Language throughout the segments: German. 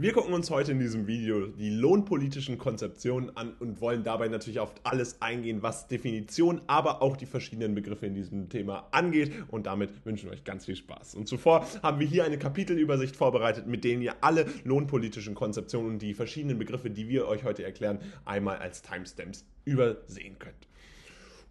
Wir gucken uns heute in diesem Video die lohnpolitischen Konzeptionen an und wollen dabei natürlich auf alles eingehen, was Definition, aber auch die verschiedenen Begriffe in diesem Thema angeht. Und damit wünschen wir euch ganz viel Spaß. Und zuvor haben wir hier eine Kapitelübersicht vorbereitet, mit denen ihr alle lohnpolitischen Konzeptionen und die verschiedenen Begriffe, die wir euch heute erklären, einmal als Timestamps übersehen könnt.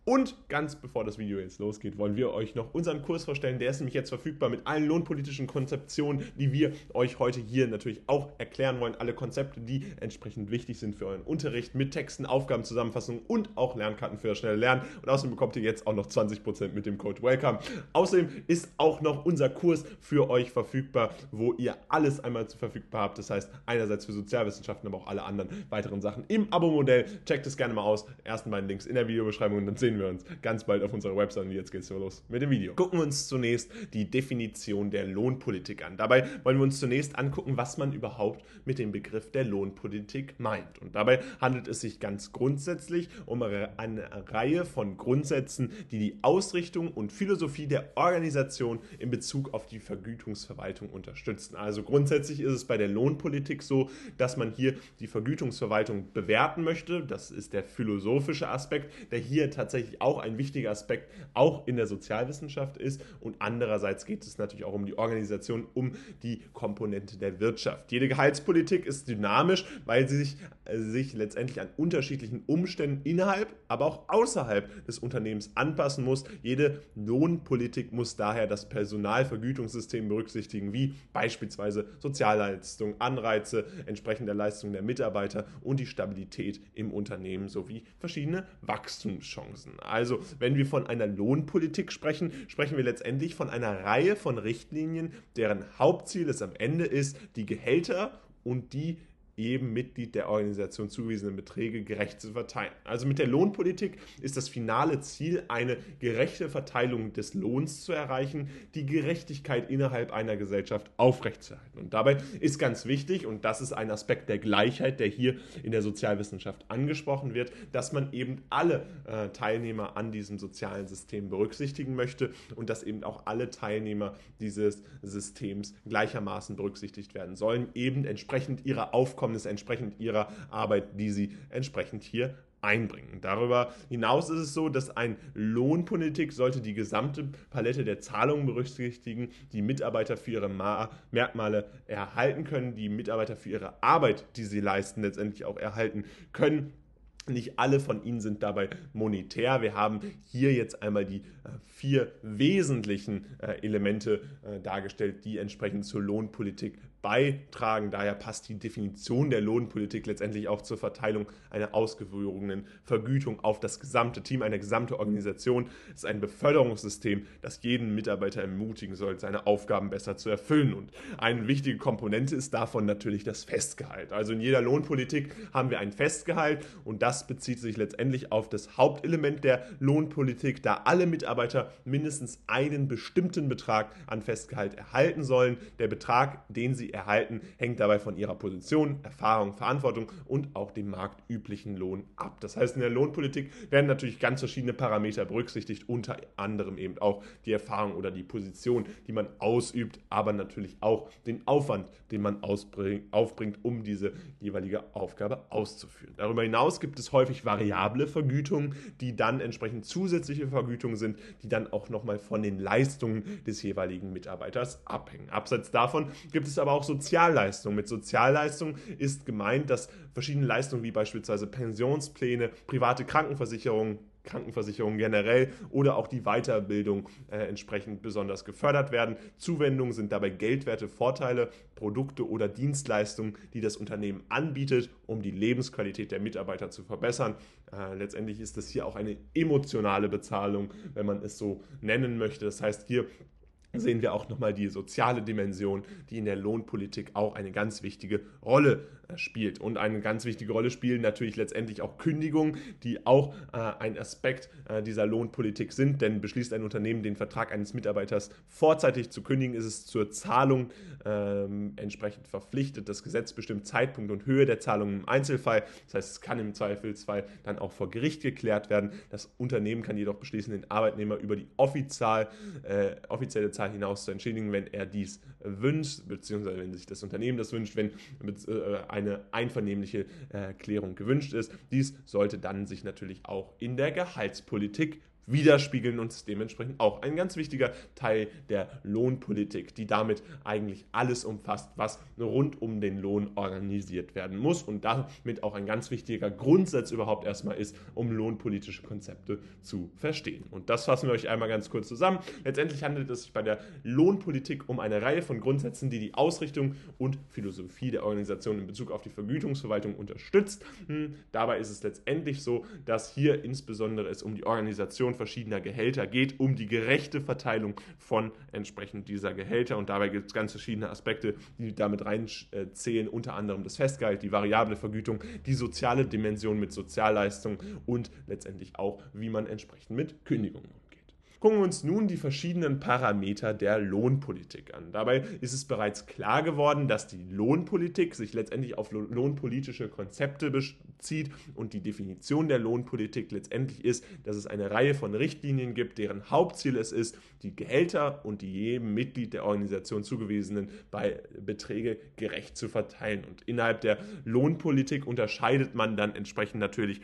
Und ganz bevor das Video jetzt losgeht, wollen wir euch noch unseren Kurs vorstellen. Der ist nämlich jetzt verfügbar mit allen lohnpolitischen Konzeptionen, die wir euch heute hier natürlich auch erklären wollen. Alle Konzepte, die entsprechend wichtig sind für euren Unterricht mit Texten, Aufgabenzusammenfassungen und auch Lernkarten für das schnelle Lernen. Und außerdem bekommt ihr jetzt auch noch 20% mit dem Code WELCOME. Außerdem ist auch noch unser Kurs für euch verfügbar, wo ihr alles einmal verfügbar habt. Das heißt, einerseits für Sozialwissenschaften, aber auch alle anderen weiteren Sachen im Abo-Modell. Checkt es gerne mal aus. Ersten beiden Links in der Videobeschreibung und dann sehen wir uns ganz bald auf unserer Website. Und jetzt geht's los mit dem Video. Gucken wir uns zunächst die Definition der Lohnpolitik an. Dabei wollen wir uns zunächst angucken, was man überhaupt mit dem Begriff der Lohnpolitik meint. Und dabei handelt es sich ganz grundsätzlich um eine Reihe von Grundsätzen, die die Ausrichtung und Philosophie der Organisation in Bezug auf die Vergütungsverwaltung unterstützen. Also grundsätzlich ist es bei der Lohnpolitik so, dass man hier die Vergütungsverwaltung bewerten möchte. Das ist der philosophische Aspekt, der hier tatsächlich tatsächlich auch ein wichtiger Aspekt, auch in der Sozialwissenschaft ist. Und andererseits geht es natürlich auch um die Organisation, um die Komponente der Wirtschaft. Jede Gehaltspolitik ist dynamisch, weil sie sich, äh, sich letztendlich an unterschiedlichen Umständen innerhalb, aber auch außerhalb des Unternehmens anpassen muss. Jede Lohnpolitik muss daher das Personalvergütungssystem berücksichtigen, wie beispielsweise Sozialleistungen, Anreize, entsprechende Leistungen der Mitarbeiter und die Stabilität im Unternehmen sowie verschiedene Wachstumschancen. Also, wenn wir von einer Lohnpolitik sprechen, sprechen wir letztendlich von einer Reihe von Richtlinien, deren Hauptziel es am Ende ist, die Gehälter und die jedem Mitglied der Organisation zugewiesenen Beträge gerecht zu verteilen. Also mit der Lohnpolitik ist das finale Ziel, eine gerechte Verteilung des Lohns zu erreichen, die Gerechtigkeit innerhalb einer Gesellschaft aufrechtzuerhalten. Und dabei ist ganz wichtig, und das ist ein Aspekt der Gleichheit, der hier in der Sozialwissenschaft angesprochen wird, dass man eben alle äh, Teilnehmer an diesem sozialen System berücksichtigen möchte und dass eben auch alle Teilnehmer dieses Systems gleichermaßen berücksichtigt werden sollen, eben entsprechend ihrer Aufkommen Einkommens entsprechend ihrer Arbeit, die sie entsprechend hier einbringen. Darüber hinaus ist es so, dass ein Lohnpolitik sollte die gesamte Palette der Zahlungen berücksichtigen, die Mitarbeiter für ihre Merkmale erhalten können, die Mitarbeiter für ihre Arbeit, die sie leisten, letztendlich auch erhalten können. Nicht alle von ihnen sind dabei monetär. Wir haben hier jetzt einmal die äh, vier wesentlichen äh, Elemente äh, dargestellt, die entsprechend zur Lohnpolitik beitragen. Daher passt die Definition der Lohnpolitik letztendlich auch zur Verteilung einer ausgewogenen Vergütung auf das gesamte Team, eine gesamte Organisation. Es ist ein Beförderungssystem, das jeden Mitarbeiter ermutigen soll, seine Aufgaben besser zu erfüllen. Und eine wichtige Komponente ist davon natürlich das Festgehalt. Also in jeder Lohnpolitik haben wir ein Festgehalt und das bezieht sich letztendlich auf das Hauptelement der Lohnpolitik, da alle Mitarbeiter mindestens einen bestimmten Betrag an Festgehalt erhalten sollen. Der Betrag, den sie erhalten, hängt dabei von ihrer Position, Erfahrung, Verantwortung und auch dem marktüblichen Lohn ab. Das heißt, in der Lohnpolitik werden natürlich ganz verschiedene Parameter berücksichtigt, unter anderem eben auch die Erfahrung oder die Position, die man ausübt, aber natürlich auch den Aufwand, den man aufbringt, um diese jeweilige Aufgabe auszuführen. Darüber hinaus gibt es häufig variable Vergütungen, die dann entsprechend zusätzliche Vergütungen sind, die dann auch nochmal von den Leistungen des jeweiligen Mitarbeiters abhängen. Abseits davon gibt es aber auch Sozialleistungen. Mit Sozialleistungen ist gemeint, dass verschiedene Leistungen wie beispielsweise Pensionspläne, private Krankenversicherungen, Krankenversicherung generell oder auch die Weiterbildung äh, entsprechend besonders gefördert werden. Zuwendungen sind dabei geldwerte Vorteile, Produkte oder Dienstleistungen, die das Unternehmen anbietet, um die Lebensqualität der Mitarbeiter zu verbessern. Äh, letztendlich ist es hier auch eine emotionale Bezahlung, wenn man es so nennen möchte. Das heißt, hier sehen wir auch nochmal die soziale Dimension, die in der Lohnpolitik auch eine ganz wichtige Rolle spielt. Und eine ganz wichtige Rolle spielen natürlich letztendlich auch Kündigungen, die auch äh, ein Aspekt äh, dieser Lohnpolitik sind. Denn beschließt ein Unternehmen den Vertrag eines Mitarbeiters vorzeitig zu kündigen, ist es zur Zahlung ähm, entsprechend verpflichtet. Das Gesetz bestimmt Zeitpunkt und Höhe der Zahlung im Einzelfall. Das heißt, es kann im Zweifelsfall dann auch vor Gericht geklärt werden. Das Unternehmen kann jedoch beschließen, den Arbeitnehmer über die offiziell, äh, offizielle Zahl hinaus zu entschädigen, wenn er dies wünscht, beziehungsweise wenn sich das Unternehmen das wünscht, wenn äh, eine einvernehmliche äh, Klärung gewünscht ist. Dies sollte dann sich natürlich auch in der Gehaltspolitik widerspiegeln und dementsprechend auch ein ganz wichtiger Teil der Lohnpolitik, die damit eigentlich alles umfasst, was rund um den Lohn organisiert werden muss und damit auch ein ganz wichtiger Grundsatz überhaupt erstmal ist, um lohnpolitische Konzepte zu verstehen. Und das fassen wir euch einmal ganz kurz zusammen. Letztendlich handelt es sich bei der Lohnpolitik um eine Reihe von Grundsätzen, die die Ausrichtung und Philosophie der Organisation in Bezug auf die Vergütungsverwaltung unterstützt. Hm, dabei ist es letztendlich so, dass hier insbesondere es um die Organisation verschiedener Gehälter geht, um die gerechte Verteilung von entsprechend dieser Gehälter. Und dabei gibt es ganz verschiedene Aspekte, die damit reinzählen, unter anderem das Festgehalt, die variable Vergütung, die soziale Dimension mit Sozialleistungen und letztendlich auch, wie man entsprechend mit Kündigungen umgeht. Gucken wir uns nun die verschiedenen Parameter der Lohnpolitik an. Dabei ist es bereits klar geworden, dass die Lohnpolitik sich letztendlich auf lohnpolitische Konzepte bezieht und die Definition der Lohnpolitik letztendlich ist, dass es eine Reihe von Richtlinien gibt, deren Hauptziel es ist, die Gehälter und die jedem Mitglied der Organisation zugewiesenen Beträge gerecht zu verteilen. Und innerhalb der Lohnpolitik unterscheidet man dann entsprechend natürlich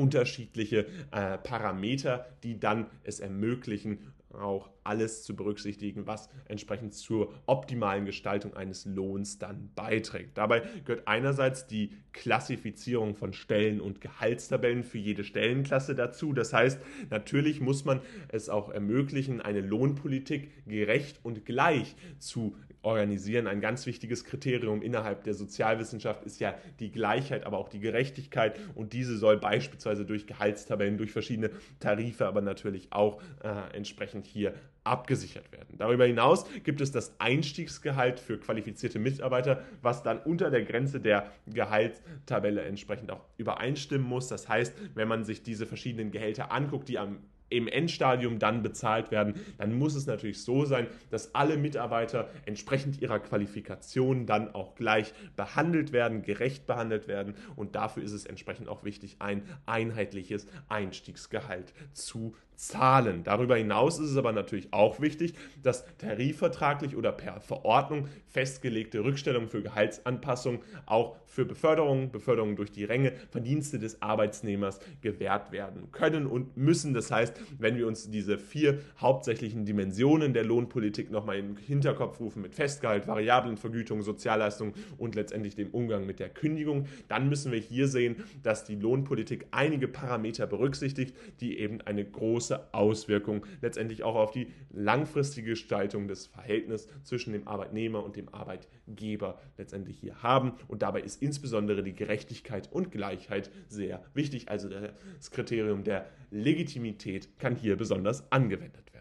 unterschiedliche äh, Parameter, die dann es ermöglichen, auch alles zu berücksichtigen, was entsprechend zur optimalen Gestaltung eines Lohns dann beiträgt. Dabei gehört einerseits die Klassifizierung von Stellen und Gehaltstabellen für jede Stellenklasse dazu. Das heißt, natürlich muss man es auch ermöglichen, eine Lohnpolitik gerecht und gleich zu organisieren. Ein ganz wichtiges Kriterium innerhalb der Sozialwissenschaft ist ja die Gleichheit, aber auch die Gerechtigkeit. Und diese soll beispielsweise durch Gehaltstabellen, durch verschiedene Tarife, aber natürlich auch äh, entsprechend hier abgesichert werden. Darüber hinaus gibt es das Einstiegsgehalt für qualifizierte Mitarbeiter, was dann unter der Grenze der Gehaltstabelle entsprechend auch übereinstimmen muss. Das heißt, wenn man sich diese verschiedenen Gehälter anguckt, die am im Endstadium dann bezahlt werden, dann muss es natürlich so sein, dass alle Mitarbeiter entsprechend ihrer Qualifikation dann auch gleich behandelt werden, gerecht behandelt werden und dafür ist es entsprechend auch wichtig, ein einheitliches Einstiegsgehalt zu zahlen. Darüber hinaus ist es aber natürlich auch wichtig, dass tarifvertraglich oder per Verordnung festgelegte Rückstellungen für Gehaltsanpassungen auch für Beförderungen, Beförderungen durch die Ränge, Verdienste des Arbeitsnehmers gewährt werden können und müssen. Das heißt, wenn wir uns diese vier hauptsächlichen Dimensionen der Lohnpolitik nochmal in den Hinterkopf rufen mit Festgehalt, Variablenvergütung, Sozialleistung und letztendlich dem Umgang mit der Kündigung, dann müssen wir hier sehen, dass die Lohnpolitik einige Parameter berücksichtigt, die eben eine große große Auswirkung letztendlich auch auf die langfristige Gestaltung des Verhältnisses zwischen dem Arbeitnehmer und dem Arbeitgeber letztendlich hier haben. Und dabei ist insbesondere die Gerechtigkeit und Gleichheit sehr wichtig. Also das Kriterium der Legitimität kann hier besonders angewendet werden.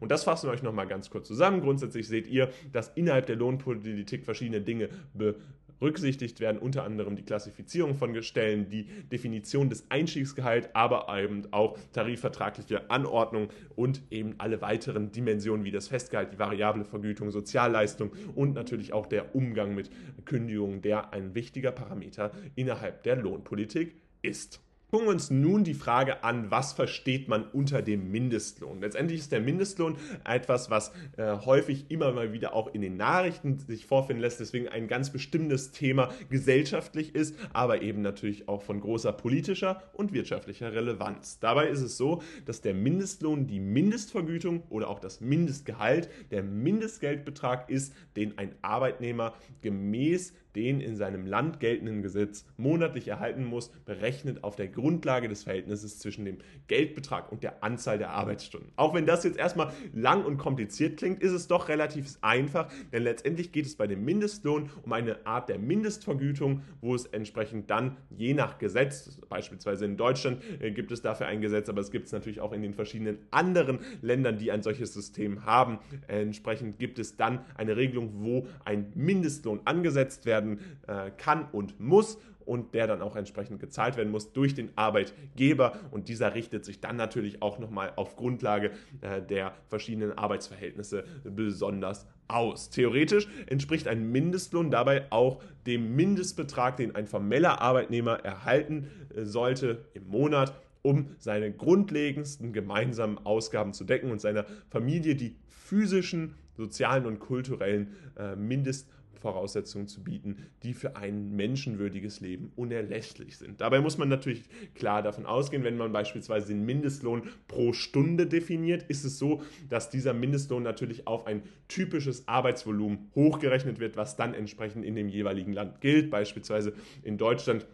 Und das fassen wir euch nochmal ganz kurz zusammen. Grundsätzlich seht ihr, dass innerhalb der Lohnpolitik verschiedene Dinge be berücksichtigt werden unter anderem die Klassifizierung von Stellen, die Definition des Einstiegsgehalts, aber eben auch tarifvertragliche Anordnung und eben alle weiteren Dimensionen wie das Festgehalt, die variable Vergütung, Sozialleistung und natürlich auch der Umgang mit Kündigungen, der ein wichtiger Parameter innerhalb der Lohnpolitik ist. Gucken wir uns nun die Frage an, was versteht man unter dem Mindestlohn? Letztendlich ist der Mindestlohn etwas, was äh, häufig immer mal wieder auch in den Nachrichten sich vorfinden lässt, deswegen ein ganz bestimmtes Thema gesellschaftlich ist, aber eben natürlich auch von großer politischer und wirtschaftlicher Relevanz. Dabei ist es so, dass der Mindestlohn die Mindestvergütung oder auch das Mindestgehalt, der Mindestgeldbetrag ist, den ein Arbeitnehmer gemäß den in seinem Land geltenden Gesetz monatlich erhalten muss, berechnet auf der Grundlage des Verhältnisses zwischen dem Geldbetrag und der Anzahl der Arbeitsstunden. Auch wenn das jetzt erstmal lang und kompliziert klingt, ist es doch relativ einfach, denn letztendlich geht es bei dem Mindestlohn um eine Art der Mindestvergütung, wo es entsprechend dann je nach Gesetz, beispielsweise in Deutschland äh, gibt es dafür ein Gesetz, aber es gibt es natürlich auch in den verschiedenen anderen Ländern, die ein solches System haben. Entsprechend gibt es dann eine Regelung, wo ein Mindestlohn angesetzt werden werden äh, kann und muss und der dann auch entsprechend gezahlt werden muss durch den Arbeitgeber und dieser richtet sich dann natürlich auch nochmal auf Grundlage äh, der verschiedenen Arbeitsverhältnisse besonders aus. Theoretisch entspricht ein Mindestlohn dabei auch dem Mindestbetrag, den ein formeller Arbeitnehmer erhalten äh, sollte im Monat um seine grundlegendsten gemeinsamen Ausgaben zu decken und seiner Familie die physischen, sozialen und kulturellen äh, Mindest Voraussetzungen zu bieten, die für ein menschenwürdiges Leben unerlässlich sind. Dabei muss man natürlich klar davon ausgehen, wenn man beispielsweise den Mindestlohn pro Stunde definiert, ist es so, dass dieser Mindestlohn natürlich auf ein typisches Arbeitsvolumen hochgerechnet wird, was dann entsprechend in dem jeweiligen Land gilt. Beispielsweise in Deutschland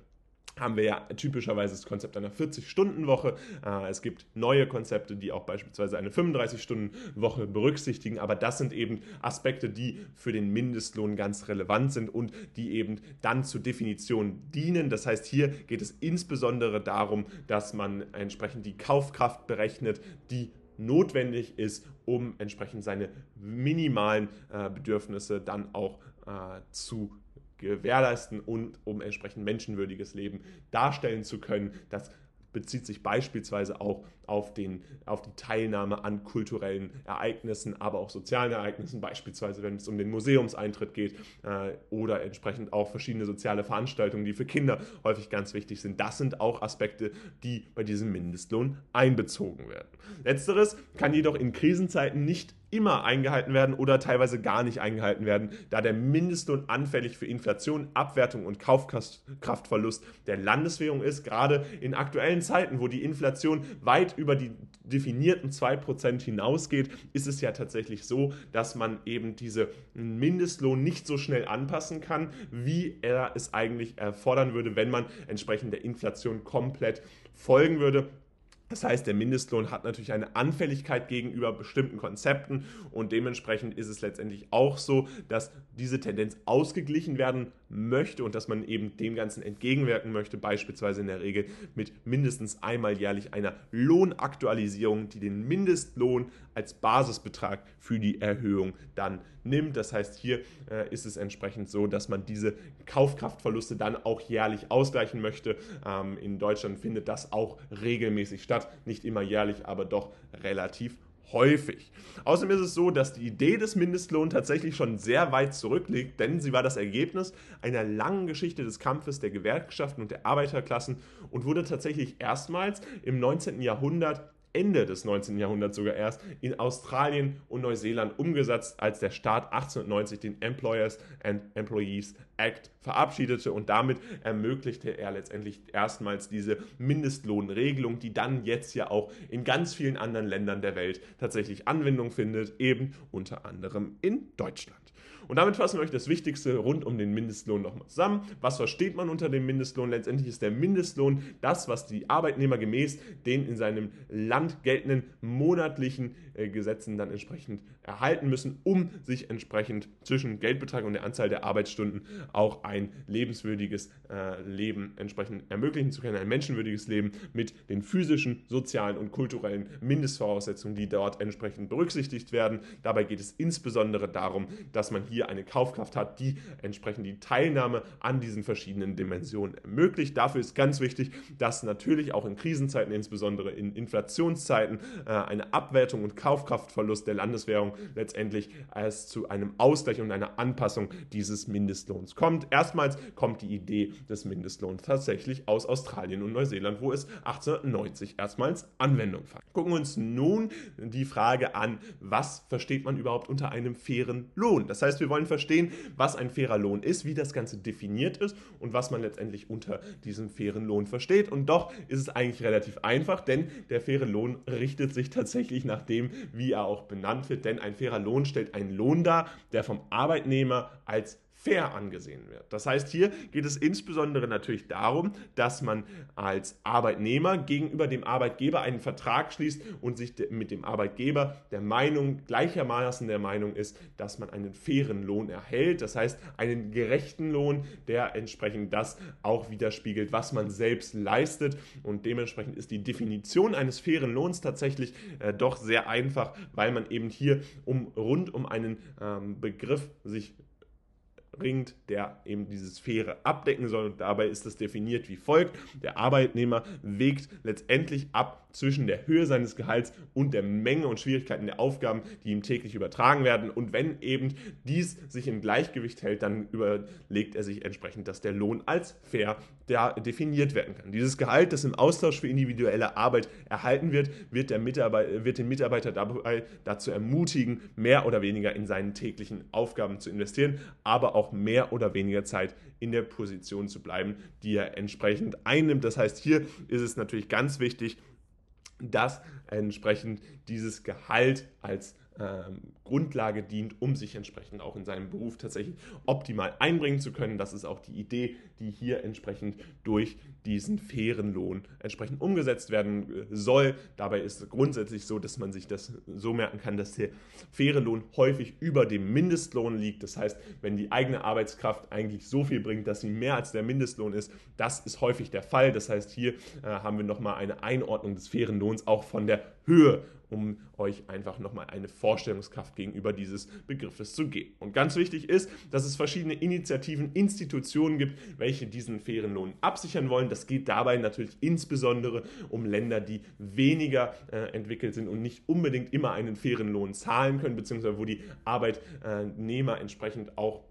haben wir ja typischerweise das Konzept einer 40-Stunden-Woche. Äh, es gibt neue Konzepte, die auch beispielsweise eine 35-Stunden-Woche berücksichtigen, aber das sind eben Aspekte, die für den Mindestlohn ganz relevant sind und die eben dann zur Definition dienen. Das heißt, hier geht es insbesondere darum, dass man entsprechend die Kaufkraft berechnet, die notwendig ist, um entsprechend seine minimalen äh, Bedürfnisse dann auch äh, zu gewährleisten und um entsprechend menschenwürdiges Leben darstellen zu können. Das bezieht sich beispielsweise auch auf, den, auf die Teilnahme an kulturellen Ereignissen, aber auch sozialen Ereignissen, beispielsweise wenn es um den Museumseintritt geht äh, oder entsprechend auch verschiedene soziale Veranstaltungen, die für Kinder häufig ganz wichtig sind. Das sind auch Aspekte, die bei diesem Mindestlohn einbezogen werden. Letzteres kann jedoch in Krisenzeiten nicht immer eingehalten werden oder teilweise gar nicht eingehalten werden, da der Mindestlohn anfällig für Inflation, Abwertung und Kaufkraftverlust der Landeswährung ist. Gerade in aktuellen Zeiten, wo die Inflation weit über die definierten 2% hinausgeht, ist es ja tatsächlich so, dass man eben diese Mindestlohn nicht so schnell anpassen kann, wie er es eigentlich erfordern würde, wenn man entsprechend der Inflation komplett folgen würde. Das heißt, der Mindestlohn hat natürlich eine Anfälligkeit gegenüber bestimmten Konzepten und dementsprechend ist es letztendlich auch so, dass diese Tendenz ausgeglichen werden möchte und dass man eben dem Ganzen entgegenwirken möchte, beispielsweise in der Regel mit mindestens einmal jährlich einer Lohnaktualisierung, die den Mindestlohn als Basisbetrag für die Erhöhung dann nimmt. Das heißt, hier äh, ist es entsprechend so, dass man diese Kaufkraftverluste dann auch jährlich ausgleichen möchte. Ähm, in Deutschland findet das auch regelmäßig statt, nicht immer jährlich, aber doch relativ häufig. Außerdem ist es so, dass die Idee des Mindestlohns tatsächlich schon sehr weit zurückliegt, denn sie war das Ergebnis einer langen Geschichte des Kampfes der Gewerkschaften und der Arbeiterklassen und wurde tatsächlich erstmals im 19. Jahrhundert Ende des 19. Jahrhunderts sogar erst in Australien und Neuseeland umgesetzt, als der Staat 1890 den Employers and Employees Act verabschiedete und damit ermöglichte er letztendlich erstmals diese Mindestlohnregelung, die dann jetzt ja auch in ganz vielen anderen Ländern der Welt tatsächlich Anwendung findet, eben unter anderem in Deutschland. Und damit fassen wir euch das Wichtigste rund um den Mindestlohn nochmal zusammen. Was versteht man unter dem Mindestlohn? Letztendlich ist der Mindestlohn das, was die Arbeitnehmer gemäß den in seinem Land geltenden monatlichen äh, Gesetzen dann entsprechend erhalten müssen, um sich entsprechend zwischen Geldbetrag und der Anzahl der Arbeitsstunden auch ein lebenswürdiges äh, Leben entsprechend ermöglichen zu können, ein menschenwürdiges Leben mit den physischen, sozialen und kulturellen Mindestvoraussetzungen, die dort entsprechend berücksichtigt werden. Dabei geht es insbesondere darum, dass man hier eine Kaufkraft hat, die entsprechend die Teilnahme an diesen verschiedenen Dimensionen ermöglicht. Dafür ist ganz wichtig, dass natürlich auch in Krisenzeiten, insbesondere in Inflationszeiten, äh, eine Abwertung und Kaufkraftverlust der Landeswährung letztendlich als zu einem Ausgleich und einer Anpassung dieses Mindestlohns kommt. Erstmals kommt die Idee des Mindestlohns tatsächlich aus Australien und Neuseeland, wo es 1890 erstmals Anwendung fand. Gucken wir uns nun die Frage an, was versteht man überhaupt unter einem fairen Lohn? Das heißt, wir wollen verstehen, was ein fairer Lohn ist, wie das Ganze definiert ist und was man letztendlich unter diesem fairen Lohn versteht. Und doch ist es eigentlich relativ einfach, denn der faire Lohn richtet sich tatsächlich nach dem, wie er auch benannt wird. Denn ein fairer Lohn stellt einen Lohn dar, der vom Arbeitnehmer als fair angesehen wird. Das heißt, hier geht es insbesondere natürlich darum, dass man als Arbeitnehmer gegenüber dem Arbeitgeber einen Vertrag schließt und sich mit dem Arbeitgeber der Meinung, gleichermaßen der Meinung ist, dass man einen fairen Lohn erhält. Das heißt, einen gerechten Lohn, der entsprechend das auch widerspiegelt, was man selbst leistet. Und dementsprechend ist die Definition eines fairen Lohns tatsächlich äh, doch sehr einfach, weil man eben hier um rund um einen ähm, Begriff sich erbringt, der eben diese Sphäre abdecken soll. Und dabei ist das definiert wie folgt. Der Arbeitnehmer wägt letztendlich ab zwischen der Höhe seines Gehalts und der Menge und Schwierigkeiten der Aufgaben, die ihm täglich übertragen werden. Und wenn eben dies sich im Gleichgewicht hält, dann überlegt er sich entsprechend, dass der Lohn als fair definiert werden kann. Dieses Gehalt, das im Austausch für individuelle Arbeit erhalten wird, wird, wird den Mitarbeiter dabei dazu ermutigen, mehr oder weniger in seinen täglichen Aufgaben zu investieren, aber auch mehr oder weniger Zeit in der Position zu bleiben, die er entsprechend einnimmt. Das heißt, hier ist es natürlich ganz wichtig, dass entsprechend dieses Gehalt als ähm, Grundlage dient, um sich entsprechend auch in seinem Beruf tatsächlich optimal einbringen zu können. Das ist auch die Idee, die hier entsprechend durch diesen fairen Lohn entsprechend umgesetzt werden äh, soll. Dabei ist grundsätzlich so, dass man sich das so merken kann, dass der faire Lohn häufig über dem Mindestlohn liegt. Das heißt, wenn die eigene Arbeitskraft eigentlich so viel bringt, dass sie mehr als der Mindestlohn ist, das ist häufig der Fall. Das heißt, hier äh, haben wir nochmal eine Einordnung des fairen Lohns auch von der Höhe um euch einfach nochmal eine Vorstellungskraft gegenüber dieses Begriffes zu geben. Und ganz wichtig ist, dass es verschiedene Initiativen, Institutionen gibt, welche diesen fairen Lohn absichern wollen. Das geht dabei natürlich insbesondere um Länder, die weniger äh, entwickelt sind und nicht unbedingt immer einen fairen Lohn zahlen können, beziehungsweise wo die Arbeitnehmer entsprechend auch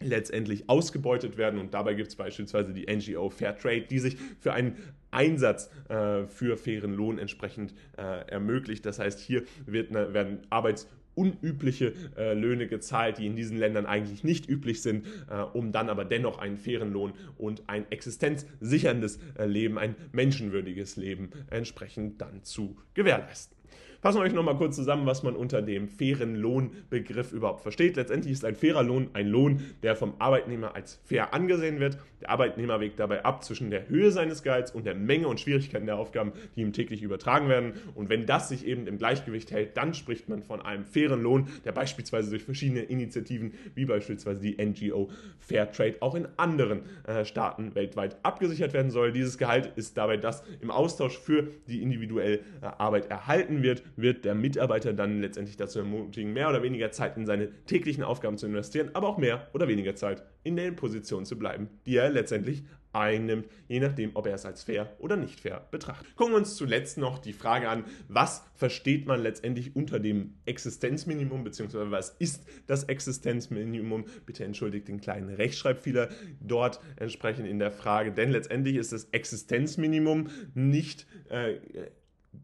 letztendlich ausgebeutet werden. Und dabei gibt es beispielsweise die NGO Fairtrade, die sich für einen Einsatz äh, für fairen Lohn entsprechend äh, ermöglicht. Das heißt, hier wird, ne, werden Arbeits unübliche äh, Löhne gezahlt, die in diesen Ländern eigentlich nicht üblich sind, äh, um dann aber dennoch einen fairen Lohn und ein existenzsicherndes äh, Leben, ein menschenwürdiges Leben entsprechend dann zu gewährleisten. Fassen wir euch nochmal kurz zusammen, was man unter dem fairen Lohnbegriff überhaupt versteht. Letztendlich ist ein fairer Lohn ein Lohn, der vom Arbeitnehmer als fair angesehen wird. Der Arbeitnehmer wägt dabei ab zwischen der Höhe seines Gehalts und der Menge und Schwierigkeiten der Aufgaben, die ihm täglich übertragen werden. Und wenn das sich eben im Gleichgewicht hält, dann spricht man von einem fairen Lohn, der beispielsweise durch verschiedene Initiativen, wie beispielsweise die NGO Fairtrade, auch in anderen äh, Staaten weltweit abgesichert werden soll. Dieses Gehalt ist dabei das im Austausch für die individuelle äh, Arbeit erhalten wird wird der Mitarbeiter dann letztendlich dazu ermutigen, mehr oder weniger Zeit in seine täglichen Aufgaben zu investieren, aber auch mehr oder weniger Zeit in der Position zu bleiben, die er letztendlich einnimmt, je nachdem, ob er es als fair oder nicht fair betrachtet. Gucken wir uns zuletzt noch die Frage an, was versteht man letztendlich unter dem Existenzminimum, beziehungsweise was ist das Existenzminimum? Bitte entschuldigt den kleinen Rechtschreibfehler dort entsprechend in der Frage, denn letztendlich ist das Existenzminimum nicht äh,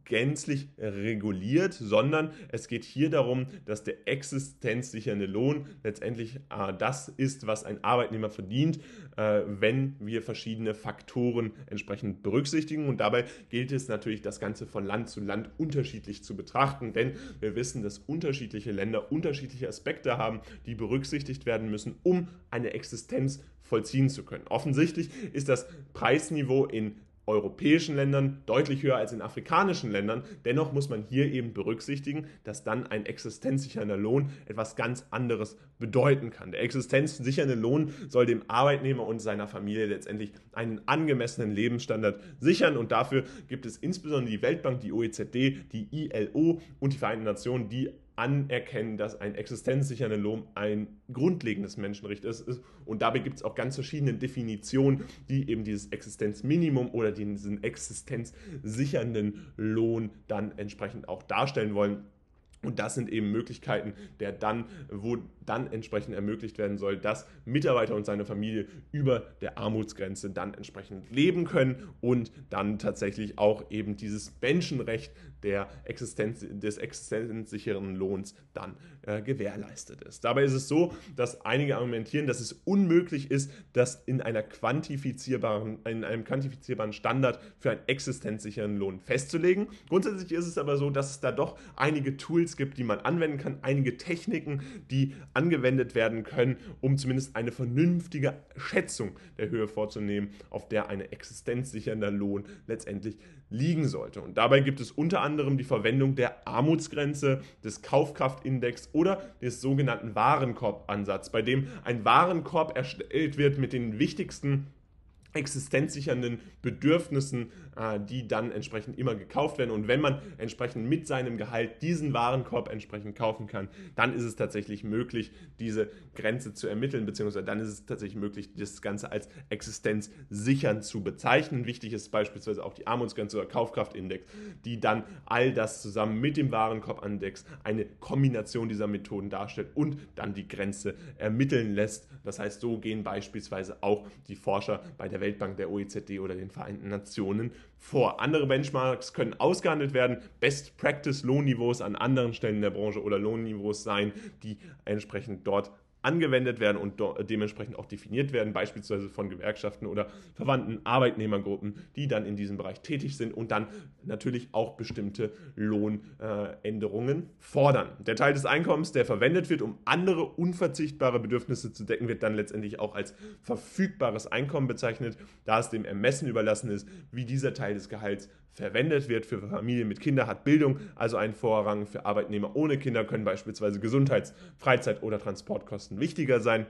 gänzlich reguliert, sondern es geht hier darum, dass der existenzsichernde Lohn letztendlich äh, das ist, was ein Arbeitnehmer verdient, äh, wenn wir verschiedene Faktoren entsprechend berücksichtigen. Und dabei gilt es natürlich, das Ganze von Land zu Land unterschiedlich zu betrachten, denn wir wissen, dass unterschiedliche Länder unterschiedliche Aspekte haben, die berücksichtigt werden müssen, um eine Existenz vollziehen zu können. Offensichtlich ist das Preisniveau in europäischen Ländern deutlich höher als in afrikanischen Ländern. Dennoch muss man hier eben berücksichtigen, dass dann ein existenzsichernder Lohn etwas ganz anderes bedeuten kann. Der existenzsichernde Lohn soll dem Arbeitnehmer und seiner Familie letztendlich einen angemessenen Lebensstandard sichern und dafür gibt es insbesondere die Weltbank, die OECD, die ILO und die Vereinten Nationen, die anerkennen, dass ein existenzsichernder Lohn ein grundlegendes Menschenrecht ist. Und dabei gibt es auch ganz verschiedene Definitionen, die eben dieses Existenzminimum oder diesen existenzsichernden Lohn dann entsprechend auch darstellen wollen. Und das sind eben Möglichkeiten, der dann, wo dann entsprechend ermöglicht werden soll, dass Mitarbeiter und seine Familie über der Armutsgrenze dann entsprechend leben können und dann tatsächlich auch eben dieses Menschenrecht der Existenz, des existenzsicheren Lohns dann äh, gewährleistet ist. Dabei ist es so, dass einige argumentieren, dass es unmöglich ist, das in einer quantifizierbaren, in einem quantifizierbaren Standard für einen existenzsicheren Lohn festzulegen. Grundsätzlich ist es aber so, dass es da doch einige Tools gibt, die man anwenden kann, einige Techniken, die angewendet werden können, um zumindest eine vernünftige Schätzung der Höhe vorzunehmen, auf der ein existenzsichernder Lohn letztendlich liegen sollte. Und dabei gibt es unter anderem die Verwendung der Armutsgrenze, des Kaufkraftindex oder des sogenannten Warenkorbansatzes, bei dem ein Warenkorb erstellt wird mit den wichtigsten existenzsichernden Bedürfnissen, die dann entsprechend immer gekauft werden. Und wenn man entsprechend mit seinem Gehalt diesen Warenkorb entsprechend kaufen kann, dann ist es tatsächlich möglich, diese Grenze zu ermitteln, beziehungsweise dann ist es tatsächlich möglich, das Ganze als existenzsichernd zu bezeichnen. Wichtig ist beispielsweise auch die Armutsgrenze oder Kaufkraftindex, die dann all das zusammen mit dem Warenkorbandex eine Kombination dieser Methoden darstellt und dann die Grenze ermitteln lässt. Das heißt, so gehen beispielsweise auch die Forscher bei der Weltbank, der OECD oder den Vereinten Nationen vor. Andere Benchmarks können ausgehandelt werden, Best Practice Lohnniveaus an anderen Stellen der Branche oder Lohnniveaus sein, die entsprechend dort angewendet werden und dementsprechend auch definiert werden, beispielsweise von Gewerkschaften oder verwandten Arbeitnehmergruppen, die dann in diesem Bereich tätig sind und dann natürlich auch bestimmte Lohnänderungen fordern. Der Teil des Einkommens, der verwendet wird, um andere unverzichtbare Bedürfnisse zu decken, wird dann letztendlich auch als verfügbares Einkommen bezeichnet, da es dem Ermessen überlassen ist, wie dieser Teil des Gehalts verwendet wird. Für Familien mit Kindern hat Bildung also einen Vorrang. Für Arbeitnehmer ohne Kinder können beispielsweise Gesundheits-, Freizeit- oder Transportkosten wichtiger sein.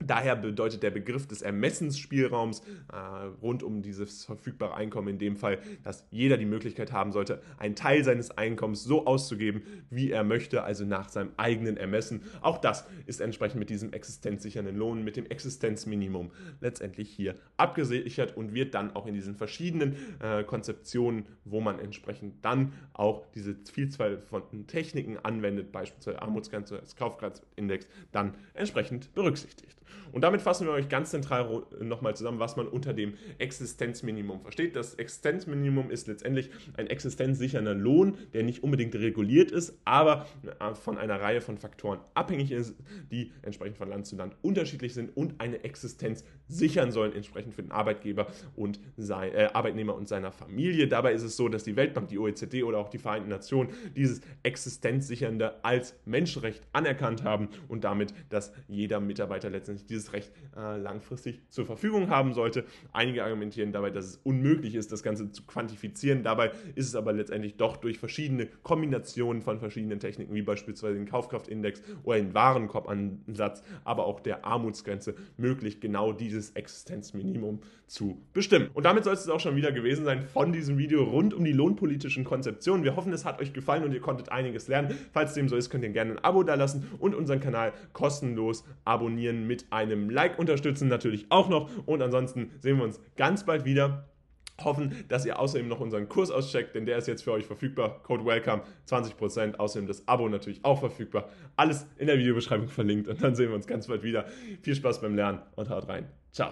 Daher bedeutet der Begriff des Ermessensspielraums äh, rund um dieses verfügbare Einkommen in dem Fall, dass jeder die Möglichkeit haben sollte, einen Teil seines Einkommens so auszugeben, wie er möchte, also nach seinem eigenen Ermessen. Auch das ist entsprechend mit diesem existenzsichernden Lohn, mit dem Existenzminimum letztendlich hier abgesichert und wird dann auch in diesen verschiedenen äh, Konzeptionen, wo man entsprechend dann auch diese Vielzahl von Techniken anwendet, beispielsweise Armutsgrenze, Kaufkreisindex, dann entsprechend berücksichtigt. Und damit fassen wir euch ganz zentral nochmal zusammen, was man unter dem Existenzminimum versteht. Das Existenzminimum ist letztendlich ein existenzsichernder Lohn, der nicht unbedingt reguliert ist, aber äh, von einer Reihe von Faktoren abhängig ist, die entsprechend von Land zu Land unterschiedlich sind und eine Existenz sichern sollen, entsprechend für den Arbeitgeber und sein, äh, Arbeitnehmer und seiner Familie. Dabei ist es so, dass die Weltbank, die OECD oder auch die Vereinten Nationen dieses Existenzsichernde als Menschenrecht anerkannt haben und damit, dass jeder Mitarbeiter letztendlich letztendlich dieses Recht äh, langfristig zur Verfügung haben sollte. Einige argumentieren dabei, dass es unmöglich ist, das Ganze zu quantifizieren. Dabei ist es aber letztendlich doch durch verschiedene Kombinationen von verschiedenen Techniken, wie beispielsweise den Kaufkraftindex oder den Warenkorbansatz, aber auch der Armutsgrenze möglich, genau dieses Existenzminimum zu bestimmen. Und damit soll es auch schon wieder gewesen sein von diesem Video rund um die lohnpolitischen Konzeptionen. Wir hoffen, es hat euch gefallen und ihr konntet einiges lernen. Falls dem so ist, könnt ihr gerne ein Abo da lassen und unseren Kanal kostenlos abonnieren einem Like unterstützen natürlich auch noch. Und ansonsten sehen wir uns ganz bald wieder. Hoffen, dass ihr außerdem noch unseren Kurs auscheckt, denn der ist jetzt für euch verfügbar. Code Welcome 20%. Außerdem das Abo natürlich auch verfügbar. Alles in der Videobeschreibung verlinkt und dann sehen wir uns ganz bald wieder. Viel Spaß beim Lernen und haut rein. Ciao.